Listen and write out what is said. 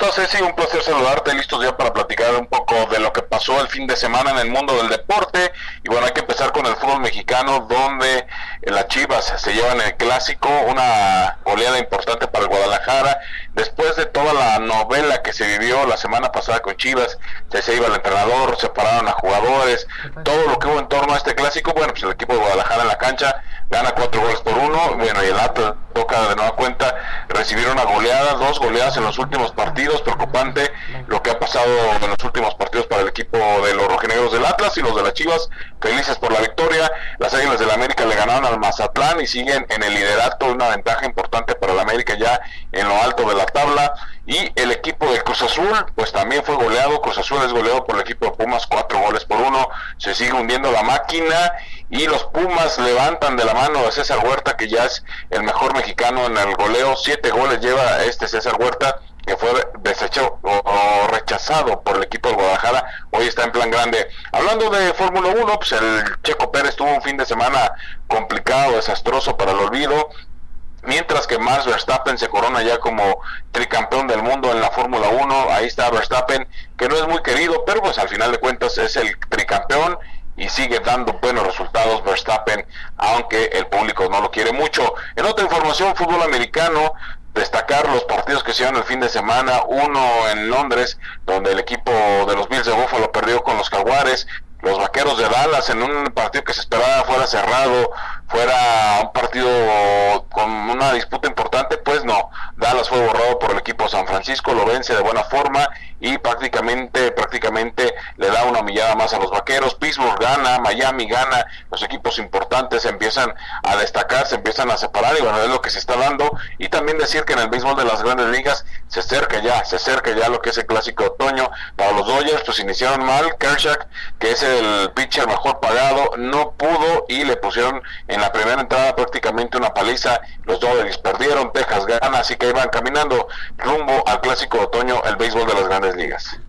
estás, Ceci? Un placer saludarte, listos ya para platicar un poco de lo que pasó el fin de semana en el mundo del deporte. Y bueno, hay que empezar con el fútbol mexicano, donde las Chivas se llevan el clásico, una oleada importante para el Guadalajara. Después de toda la novela que se vivió la semana pasada con Chivas, se, iba el entrenador, separaron a jugadores, todo lo que hubo en torno a este clásico, bueno, pues el equipo de Guadalajara en la cancha gana cuatro goles por uno, bueno, y el Atlas toca de nueva cuenta recibir una goleada, dos goleadas en los últimos partidos, preocupante lo que ha pasado en los últimos partidos para el equipo de los rojinegros del Atlas y los de las Chivas, felices por la victoria, las Águilas del América le ganaron al Mazatlán y siguen en el liderato, una ventaja importante para el América ya en lo alto de la tabla, y el equipo de Cruz Azul, pues también fue goleado, Cruz Azul es goleado por el equipo de Pumas, cuatro goles por uno, se sigue hundiendo la máquina, y los Pumas levantan de la mano a César Huerta, que ya es el mejor mexicano en el goleo, siete goles lleva este César Huerta, que fue desechado o, rechazado por el equipo de Guadalajara, hoy está en plan grande. Hablando de Fórmula 1, pues el Checo Pérez tuvo un fin de semana complicado, desastroso para el olvido, mientras que Max Verstappen se corona ya como tricampeón del mundo en la Fórmula 1, ahí está Verstappen, que no es muy querido, pero pues al final de cuentas es el tricampeón y sigue dando buenos resultados Verstappen, aunque el público no lo quiere mucho. En otra información, fútbol americano, destacar los partidos que se dieron el fin de semana, uno en Londres, donde el equipo de los Bills de Buffalo perdió con los Jaguares, los Vaqueros de Dallas en un partido que se esperaba fuera cerrado, fuera un partido con una disputa importante, pues no, Dallas fue borrado por el equipo San Francisco, lo vence de buena forma y prácticamente una más a los Vaqueros, Pittsburgh gana, Miami gana, los equipos importantes empiezan a destacar, se empiezan a separar y bueno, es lo que se está dando. Y también decir que en el béisbol de las grandes ligas se acerca ya, se acerca ya lo que es el clásico otoño. Para los Dodgers, pues iniciaron mal, Kershak, que es el pitcher mejor pagado, no pudo y le pusieron en la primera entrada prácticamente una paliza, los Dodgers perdieron, Texas gana, así que iban caminando rumbo al clásico otoño, el béisbol de las grandes ligas.